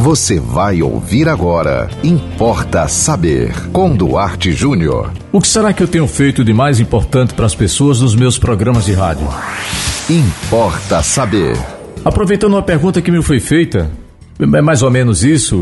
Você vai ouvir agora. Importa saber. Com Duarte Júnior. O que será que eu tenho feito de mais importante para as pessoas nos meus programas de rádio? Importa saber. Aproveitando uma pergunta que me foi feita, é mais ou menos isso.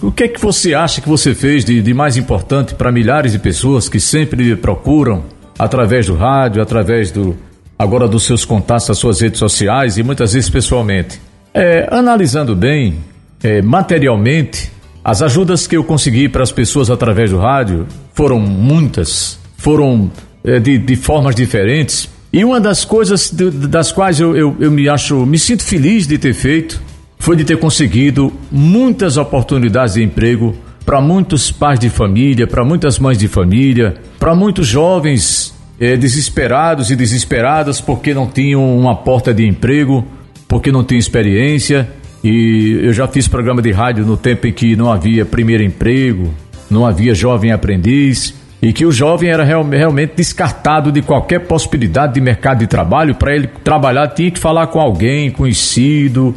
O que é que você acha que você fez de, de mais importante para milhares de pessoas que sempre procuram através do rádio, através do agora dos seus contatos, das suas redes sociais e muitas vezes pessoalmente? É, analisando bem, é, materialmente, as ajudas que eu consegui para as pessoas através do rádio foram muitas, foram é, de, de, formas diferentes. E uma das coisas de, das quais eu, eu, eu me acho, me sinto feliz de ter feito, foi de ter conseguido muitas oportunidades de emprego para muitos pais de família, para muitas mães de família, para muitos jovens é, desesperados e desesperadas porque não tinham uma porta de emprego, porque não tinham experiência e eu já fiz programa de rádio no tempo em que não havia primeiro emprego, não havia jovem aprendiz e que o jovem era real, realmente descartado de qualquer possibilidade de mercado de trabalho. Para ele trabalhar, tinha que falar com alguém conhecido,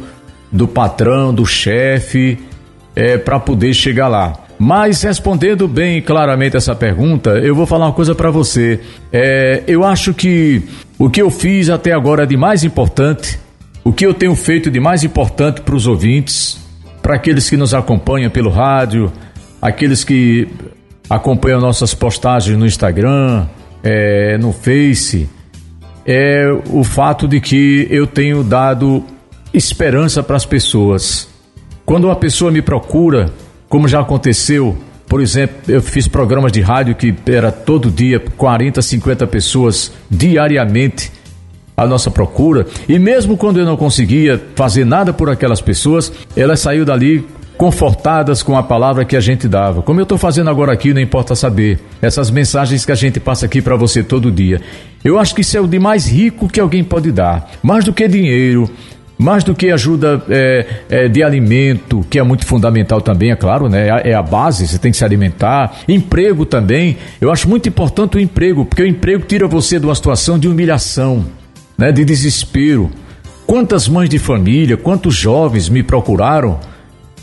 do patrão, do chefe, é, para poder chegar lá. Mas respondendo bem claramente essa pergunta, eu vou falar uma coisa para você. É, eu acho que o que eu fiz até agora de mais importante o que eu tenho feito de mais importante para os ouvintes, para aqueles que nos acompanham pelo rádio, aqueles que acompanham nossas postagens no Instagram, é, no Face, é o fato de que eu tenho dado esperança para as pessoas. Quando uma pessoa me procura, como já aconteceu, por exemplo, eu fiz programas de rádio que era todo dia 40, 50 pessoas diariamente a nossa procura, e mesmo quando eu não conseguia fazer nada por aquelas pessoas, elas saíram dali confortadas com a palavra que a gente dava. Como eu estou fazendo agora aqui, não importa saber. Essas mensagens que a gente passa aqui para você todo dia. Eu acho que isso é o de mais rico que alguém pode dar. Mais do que dinheiro, mais do que ajuda é, é, de alimento, que é muito fundamental também, é claro, né? É, é a base, você tem que se alimentar. Emprego também. Eu acho muito importante o emprego, porque o emprego tira você de uma situação de humilhação né, de desespero. Quantas mães de família, quantos jovens me procuraram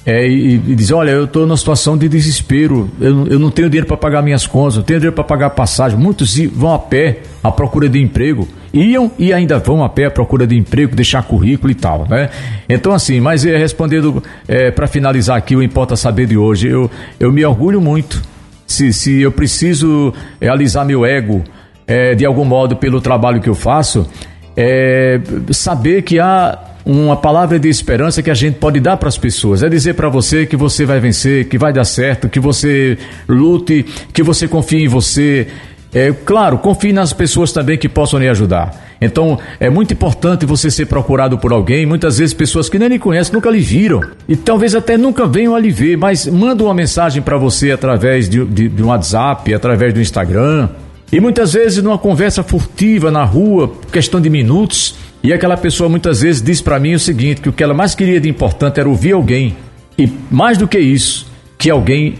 é, e, e dizem: Olha, eu estou numa situação de desespero, eu, eu não tenho dinheiro para pagar minhas contas, não tenho dinheiro para pagar passagem. Muitos vão a pé à procura de emprego, iam e ainda vão a pé à procura de emprego, deixar currículo e tal, né? Então, assim, mas é, respondendo é, para finalizar aqui o Importa Saber de hoje, eu, eu me orgulho muito. Se, se eu preciso realizar meu ego é, de algum modo pelo trabalho que eu faço, é, saber que há uma palavra de esperança que a gente pode dar para as pessoas. É dizer para você que você vai vencer, que vai dar certo, que você lute, que você confie em você. É, claro, confie nas pessoas também que possam lhe ajudar. Então, é muito importante você ser procurado por alguém, muitas vezes pessoas que nem lhe conhecem, nunca lhe viram, e talvez até nunca venham a lhe ver, mas manda uma mensagem para você através de, de, de um WhatsApp, através do Instagram, e muitas vezes numa conversa furtiva na rua, questão de minutos, e aquela pessoa muitas vezes diz para mim o seguinte, que o que ela mais queria de importante era ouvir alguém, e mais do que isso, que alguém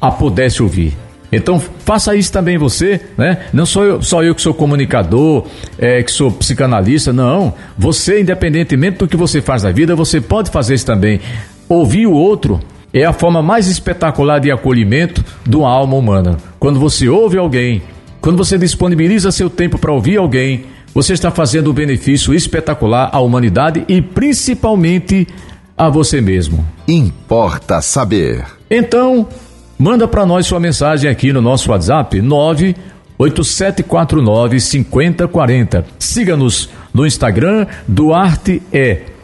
a pudesse ouvir. Então faça isso também você, né? Não sou eu, só eu que sou comunicador, é, que sou psicanalista, não. Você, independentemente do que você faz na vida, você pode fazer isso também. Ouvir o outro é a forma mais espetacular de acolhimento de uma alma humana. Quando você ouve alguém, quando você disponibiliza seu tempo para ouvir alguém, você está fazendo um benefício espetacular à humanidade e principalmente a você mesmo. Importa saber. Então, manda para nós sua mensagem aqui no nosso WhatsApp 98749 5040. Siga-nos no Instagram